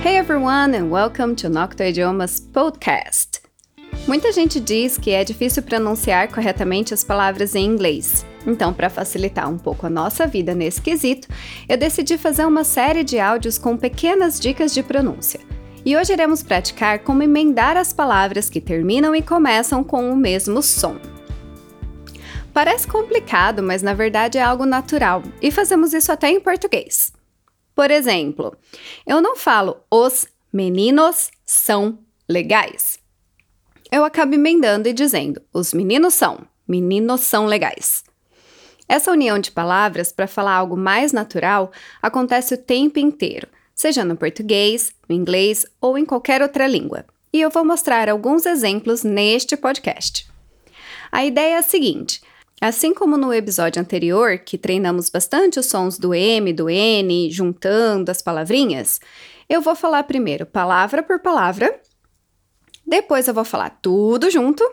Hey everyone and welcome to Nocto Idiomas Podcast. Muita gente diz que é difícil pronunciar corretamente as palavras em inglês. Então, para facilitar um pouco a nossa vida nesse quesito, eu decidi fazer uma série de áudios com pequenas dicas de pronúncia. E hoje iremos praticar como emendar as palavras que terminam e começam com o mesmo som. Parece complicado, mas na verdade é algo natural, e fazemos isso até em português. Por exemplo, eu não falo os meninos são legais. Eu acabo emendando e dizendo os meninos são, meninos são legais. Essa união de palavras para falar algo mais natural acontece o tempo inteiro, seja no português, no inglês ou em qualquer outra língua. E eu vou mostrar alguns exemplos neste podcast. A ideia é a seguinte: Assim como no episódio anterior, que treinamos bastante os sons do M, do N, juntando as palavrinhas, eu vou falar primeiro palavra por palavra, depois eu vou falar tudo junto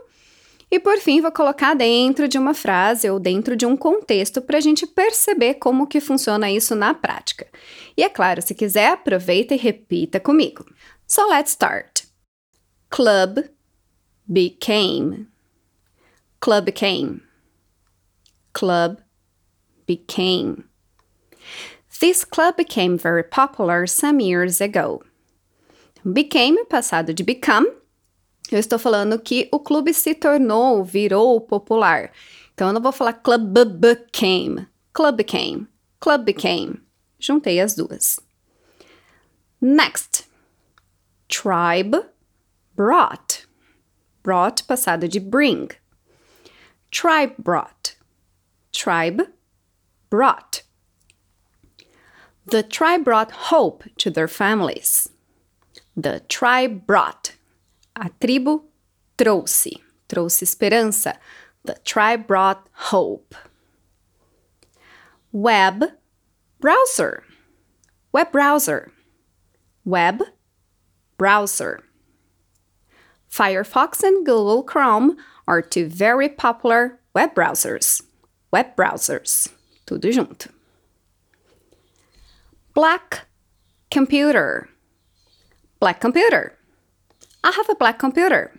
e por fim vou colocar dentro de uma frase ou dentro de um contexto para a gente perceber como que funciona isso na prática. E é claro, se quiser, aproveita e repita comigo. So let's start. Club became. Club became club became. This club became very popular some years ago. Became, passado de become. Eu estou falando que o clube se tornou, virou popular. Então eu não vou falar club became. Club became. Club became. Juntei as duas. Next. Tribe brought. Brought, passado de bring. Tribe brought tribe brought. The tribe brought hope to their families. The tribe brought. A tribo trouxe, trouxe esperança. The tribe brought hope. Web browser. Web browser. Web browser. Firefox and Google Chrome are two very popular web browsers web browsers, tudo junto. Black computer. Black computer. I have a black computer.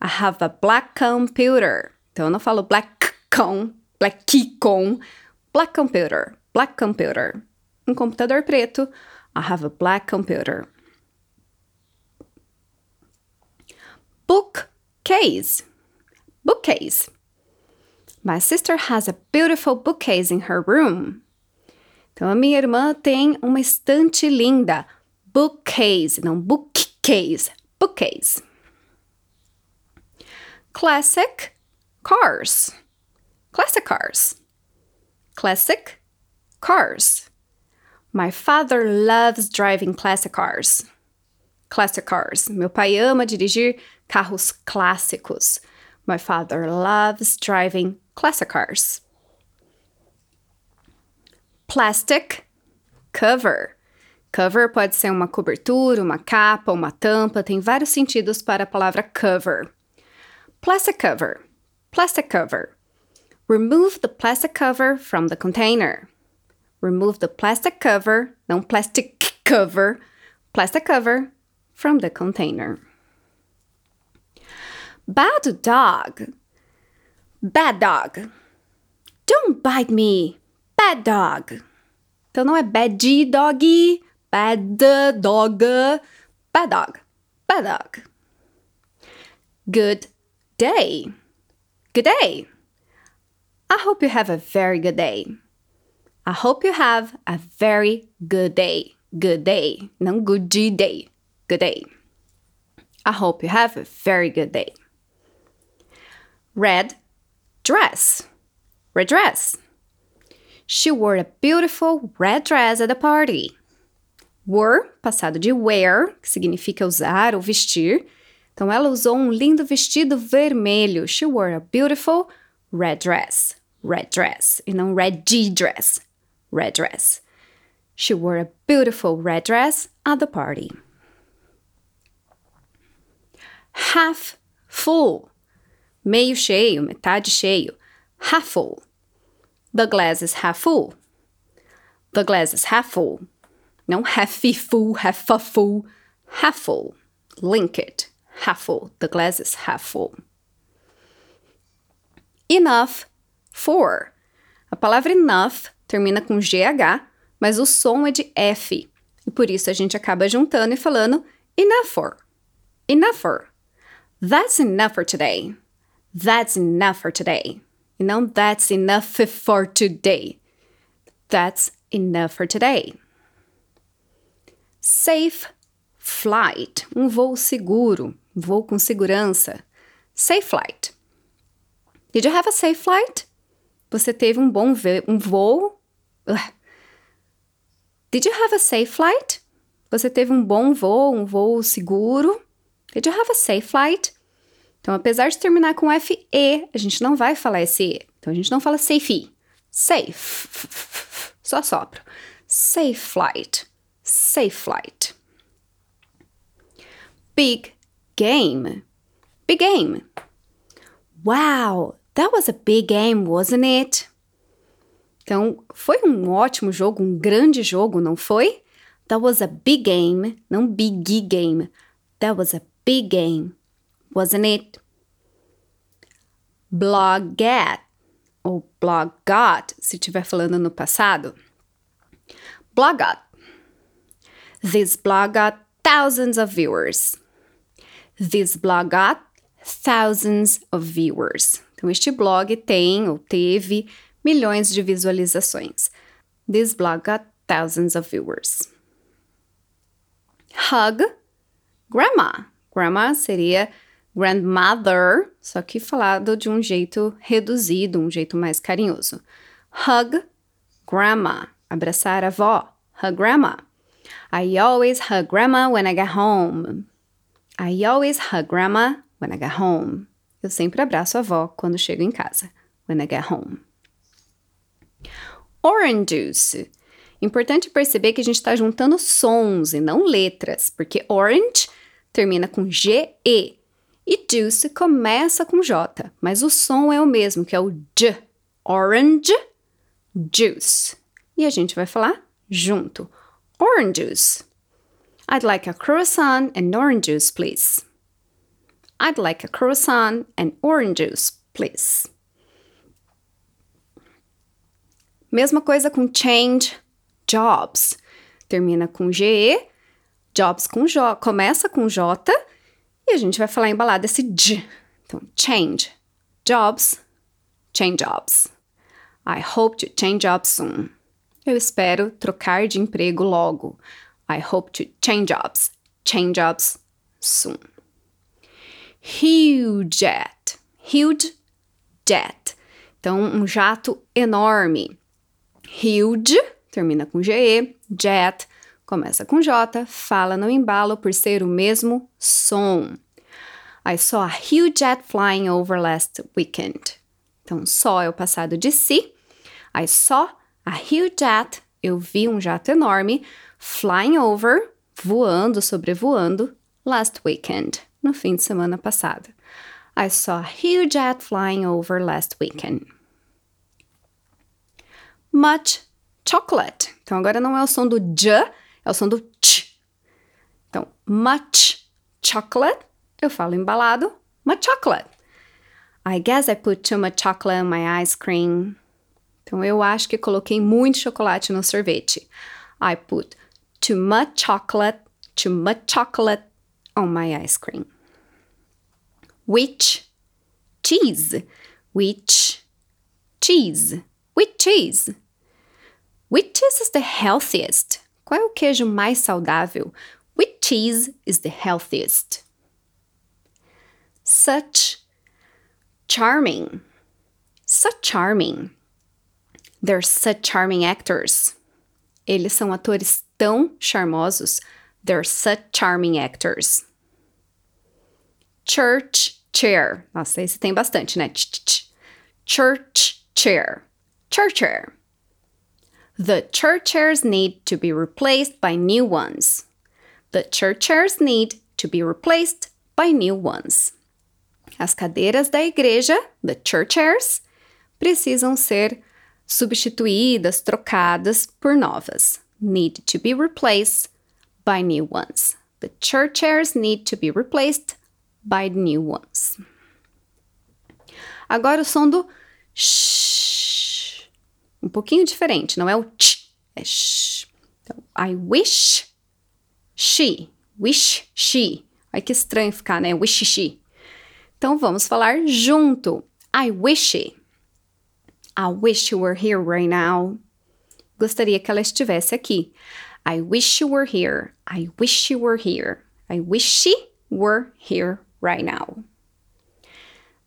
I have a black computer. Então eu não falo black com, black com, black computer, black computer. Um computador preto. I have a black computer. Bookcase. Bookcase. My sister has a beautiful bookcase in her room. Então, a minha irmã tem uma estante linda. Bookcase, não bookcase. Bookcase. Classic cars. Classic cars. Classic cars. My father loves driving classic cars. Classic cars. Meu pai ama dirigir carros clássicos. My father loves driving classic cars. Plastic cover. Cover pode ser uma cobertura, uma capa, uma tampa, tem vários sentidos para a palavra cover. Plastic cover. Plastic cover. Remove the plastic cover from the container. Remove the plastic cover, não plastic cover, plastic cover from the container. Bad dog. Bad dog. Don't bite me. Bad dog. Então não é bad dog, bad dog, bad dog, bad dog. Good day. Good day. I hope you have a very good day. I hope you have a very good day. Good day. Não good day. Good day. I hope you have a very good day. Red dress. Red dress. She wore a beautiful red dress at the party. Wore, passado de wear, que significa usar ou vestir. Então ela usou um lindo vestido vermelho. She wore a beautiful red dress. Red dress. E não red dress. Red dress. She wore a beautiful red dress at the party. Half full meio cheio, metade cheio. Half full. The glass is half full. The glass is half full. Não half full, half full, half full. Link it. Half full. The glass is half full. Enough for. A palavra enough termina com GH, mas o som é de F. E por isso a gente acaba juntando e falando enough for. Enough for. That's enough for today. That's enough for today. E não that's enough for today. That's enough for today. Safe flight, um voo seguro, voo com segurança. Safe flight. Did you have a safe flight? Você teve um bom um voo? Did you have a safe flight? Você teve um bom voo, um voo seguro? Did you have a safe flight? Então, apesar de terminar com FE, a gente não vai falar SE. Então, a gente não fala safe. Safe. Só sopro. Safe flight. Safe flight. Big game. Big game. Wow, that was a big game, wasn't it? Então, foi um ótimo jogo, um grande jogo, não foi? That was a big game, não big game. That was a big game, wasn't it? Blogat ou blogot, se estiver falando no passado. Blogot. This blog got thousands of viewers. This blog got thousands of viewers. Então, este blog tem ou teve milhões de visualizações. This blog got thousands of viewers. Hug grandma. Grandma seria grandmother, só que falado de um jeito reduzido, um jeito mais carinhoso. Hug grandma. Abraçar a avó. Hug grandma. I always hug grandma when I get home. I always hug grandma when I get home. Eu sempre abraço a avó quando chego em casa. When I get home. Orange juice. Importante perceber que a gente está juntando sons e não letras, porque orange termina com G-E e juice começa com J, mas o som é o mesmo, que é o J. Orange juice. E a gente vai falar junto. Orange juice. I'd like a croissant and orange juice, please. I'd like a croissant and orange juice, please. Mesma coisa com change, jobs. Termina com GE, jobs com J, começa com J e a gente vai falar embalado esse J. Então, change, jobs, change jobs. I hope to change jobs soon. Eu espero trocar de emprego logo. I hope to change jobs, change jobs soon. Huge jet, huge jet. Então, um jato enorme. Huge, termina com GE, jet, começa com J, fala no embalo por ser o mesmo som. I saw a huge jet flying over last weekend. Então, só é o passado de si. I saw a huge jet, eu vi um jato enorme, flying over, voando, sobrevoando, last weekend, no fim de semana passado. I saw a huge jet flying over last weekend much chocolate. Então agora não é o som do j, é o som do ch. Então, much chocolate, eu falo embalado, much chocolate. I guess I put too much chocolate on my ice cream. Então eu acho que coloquei muito chocolate no sorvete. I put too much chocolate, too much chocolate on my ice cream. Which cheese? Which cheese? Which cheese? Which cheese is the healthiest? Qual é o queijo mais saudável? Which cheese is the healthiest? Such charming. Such charming. They're such charming actors. Eles são atores tão charmosos. They're such charming actors. Church chair. Nossa, esse tem bastante, né? Church chair. Church chair. The church chairs need to be replaced by new ones. The church chairs need to be replaced by new ones. As cadeiras da igreja, the church chairs, precisam ser substituídas, trocadas por novas. need to be replaced by new ones. The church chairs need to be replaced by new ones. Agora o som do sh. Um pouquinho diferente, não é o ch, é sh. Então, I wish she. Wish she. Ai que estranho ficar, né? Wish she. Então vamos falar junto. I wish. I wish you were here right now. Gostaria que ela estivesse aqui. I wish you were here. I wish you were here. I wish she were here right now.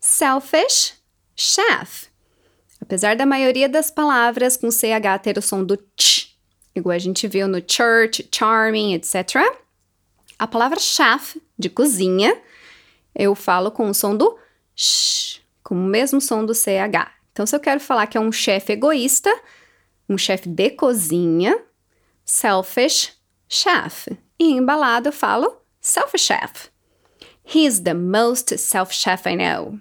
Selfish, chef. Apesar da maioria das palavras com CH ter o som do ch, igual a gente viu no church, charming, etc., a palavra chef, de cozinha, eu falo com o som do sh, com o mesmo som do CH. Então, se eu quero falar que é um chefe egoísta, um chefe de cozinha, selfish chef. E embalado eu falo selfish chef. He's the most selfish chef I know.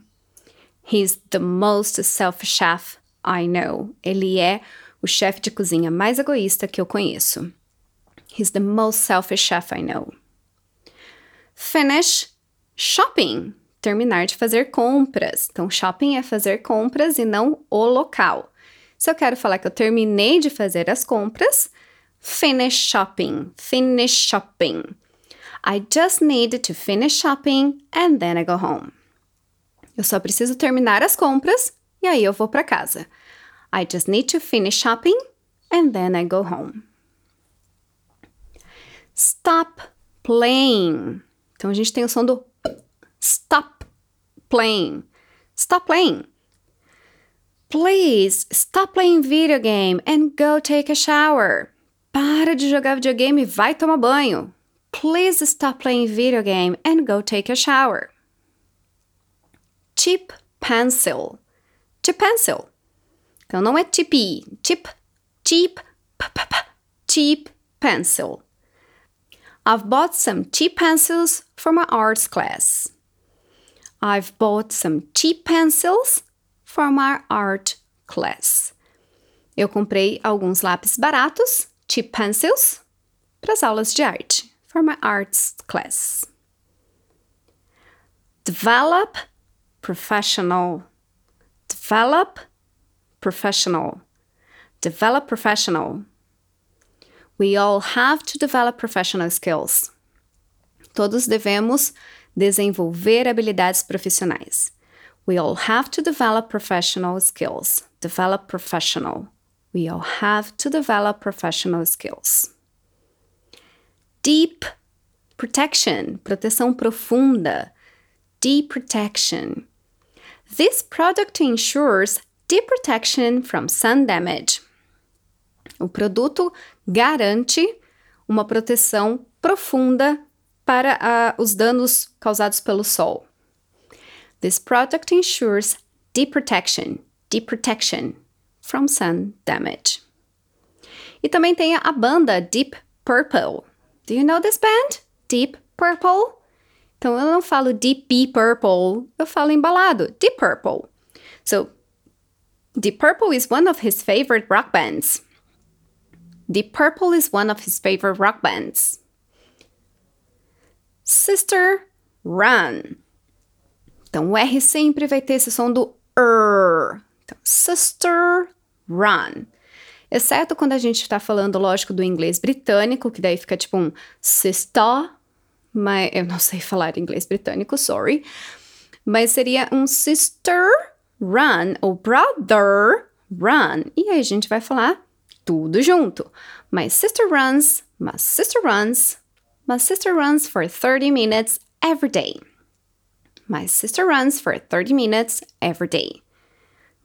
He's the most selfish chef I know. Ele é o chefe de cozinha mais egoísta que eu conheço. He's the most selfish chef I know. Finish shopping. Terminar de fazer compras. Então, shopping é fazer compras e não o local. Se eu quero falar que eu terminei de fazer as compras, finish shopping, finish shopping. I just need to finish shopping and then I go home. Eu só preciso terminar as compras e aí eu vou para casa. I just need to finish shopping and then I go home. Stop playing. Então a gente tem o som do stop playing. Stop playing. Please stop playing video game and go take a shower. Para de jogar videogame e vai tomar banho. Please stop playing video game and go take a shower. Cheap pencil. Cheap pencil. Então não é cheap, cheap, cheap, p -p -p, cheap pencil. I've bought some cheap pencils for my arts class. I've bought some cheap pencils for my art class. Eu comprei alguns lápis baratos, cheap pencils, para as aulas de arte, for my arts class. Develop professional. Develop professional. Develop professional. We all have to develop professional skills. Todos devemos desenvolver habilidades profissionais. We all have to develop professional skills. Develop professional. We all have to develop professional skills. Deep protection, proteção profunda. Deep protection. This product ensures deep protection from sun damage. O produto garante uma proteção profunda para uh, os danos causados pelo sol. This product ensures deep protection, deep protection from sun damage. E também tem a banda Deep Purple. Do you know this band? Deep Purple? Então eu não falo Deep Purple, eu falo embalado, Deep Purple. So, Deep Purple is one of his favorite rock bands. Deep Purple is one of his favorite rock bands. Sister Run. Então, o R sempre vai ter esse som do R. Então, sister, run. Exceto quando a gente está falando, lógico, do inglês britânico, que daí fica tipo um sister, mas eu não sei falar inglês britânico, sorry. Mas seria um sister, run, ou brother, run. E aí a gente vai falar tudo junto. My sister runs, my sister runs, my sister runs for 30 minutes every day. My sister runs for 30 minutes every day.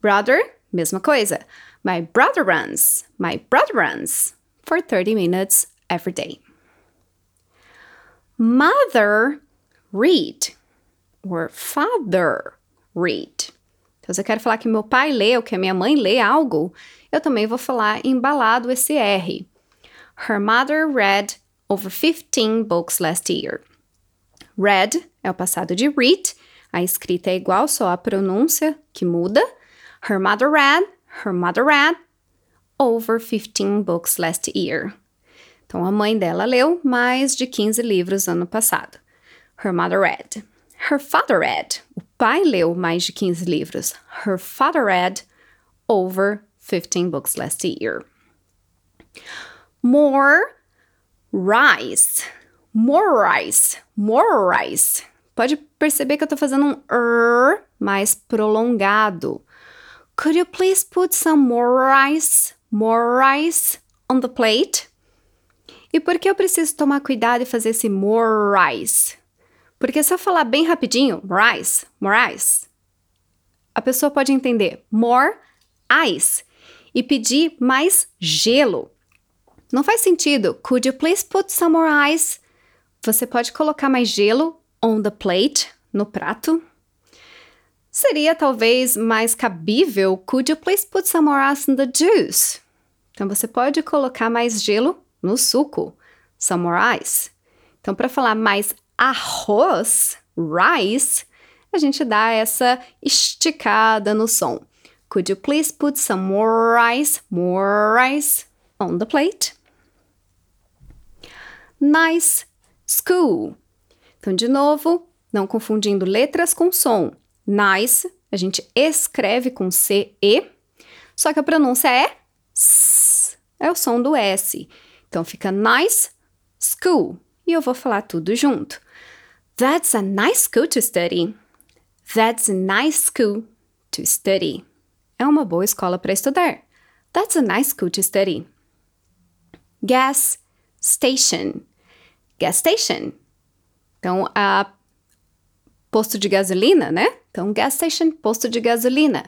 Brother, mesma coisa. My brother runs. My brother runs for 30 minutes every day. Mother, read. Or father, read. Então, se eu quero falar que meu pai lê ou que a minha mãe lê algo, eu também vou falar embalado esse R. Her mother read over 15 books last year. Read é o passado de read, a escrita é igual, só a pronúncia que muda. Her mother read, her mother read over 15 books last year. Então, a mãe dela leu mais de 15 livros ano passado. Her mother read. Her father read. O pai leu mais de 15 livros. Her father read over 15 books last year. More rice. More rice. More rice. Pode perceber que eu tô fazendo um er mais prolongado. Could you please put some more rice? More rice on the plate? E por que eu preciso tomar cuidado e fazer esse more rice? Porque se eu falar bem rapidinho, rice, more a pessoa pode entender more ice e pedir mais gelo. Não faz sentido. Could you please put some more ice? Você pode colocar mais gelo on the plate, no prato. Seria talvez mais cabível. Could you please put some more ice in the juice? Então você pode colocar mais gelo no suco. Some more ice. Então, para falar mais arroz, rice, a gente dá essa esticada no som. Could you please put some more rice, more rice on the plate? Nice school. Então, de novo, não confundindo letras com som. Nice, a gente escreve com C-E, só que a pronúncia é S, é o som do S. Então, fica nice school. E eu vou falar tudo junto. That's a nice school to study. That's a nice school to study. É uma boa escola para estudar. That's a nice school to study. Gas station. Gas station. Então, a posto de gasolina, né? Então, gas station, posto de gasolina.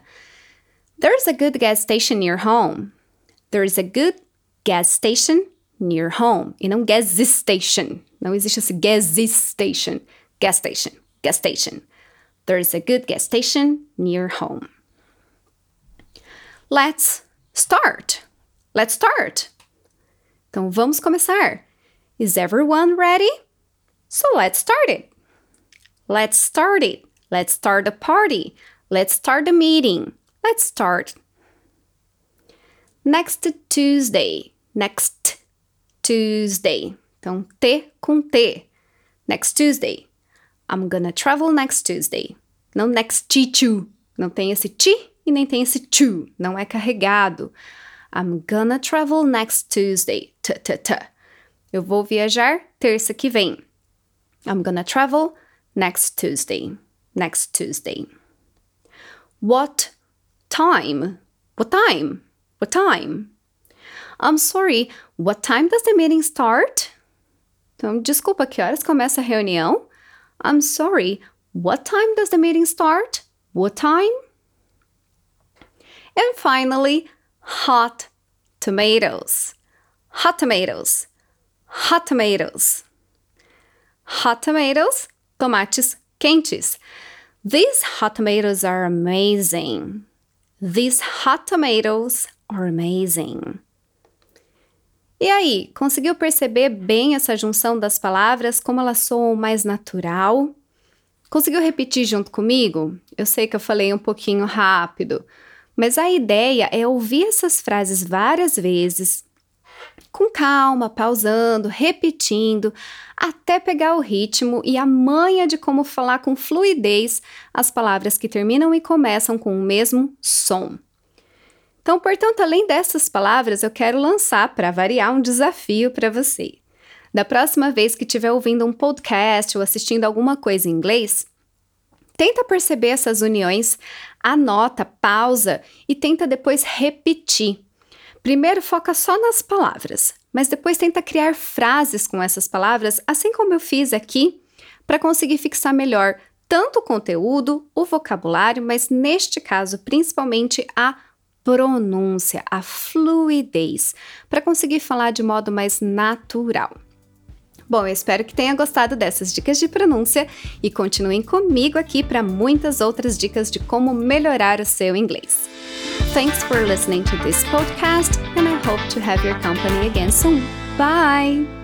There's a good gas station near home. There's a good gas station near home. E não gas station. Não existe esse gas station. Gas station. Gas station. There's a good gas station near home. Let's start. Let's start. Então vamos começar. Is everyone ready? So let's start it. Let's start it. Let's start the party. Let's start the meeting. Let's start. Next Tuesday. Next Tuesday. Então, T com T. Next Tuesday. I'm gonna travel next Tuesday. Não next to. Não tem esse ti e nem tem esse to, não é carregado. I'm gonna travel next Tuesday. T -t -t. Eu vou viajar terça que vem. I'm gonna travel next Tuesday. Next Tuesday. What time? What time? What time? I'm sorry, what time does the meeting start? Então, desculpa, que horas começa a reunião? I'm sorry, what time does the meeting start? What time? And finally, hot tomatoes. Hot tomatoes. Hot tomatoes. Hot tomatoes, tomates quentes. These hot tomatoes are amazing. These hot tomatoes are amazing. E aí, conseguiu perceber bem essa junção das palavras, como elas soam mais natural? Conseguiu repetir junto comigo? Eu sei que eu falei um pouquinho rápido, mas a ideia é ouvir essas frases várias vezes, com calma, pausando, repetindo, até pegar o ritmo e a manha de como falar com fluidez as palavras que terminam e começam com o mesmo som. Então, portanto, além dessas palavras, eu quero lançar, para variar, um desafio para você. Da próxima vez que estiver ouvindo um podcast ou assistindo alguma coisa em inglês, Tenta perceber essas uniões, anota, pausa e tenta depois repetir. Primeiro foca só nas palavras, mas depois tenta criar frases com essas palavras, assim como eu fiz aqui, para conseguir fixar melhor tanto o conteúdo, o vocabulário, mas neste caso principalmente a pronúncia, a fluidez, para conseguir falar de modo mais natural. Bom, eu espero que tenha gostado dessas dicas de pronúncia e continuem comigo aqui para muitas outras dicas de como melhorar o seu inglês. Thanks for listening to this podcast and I hope to have your company again soon. Bye!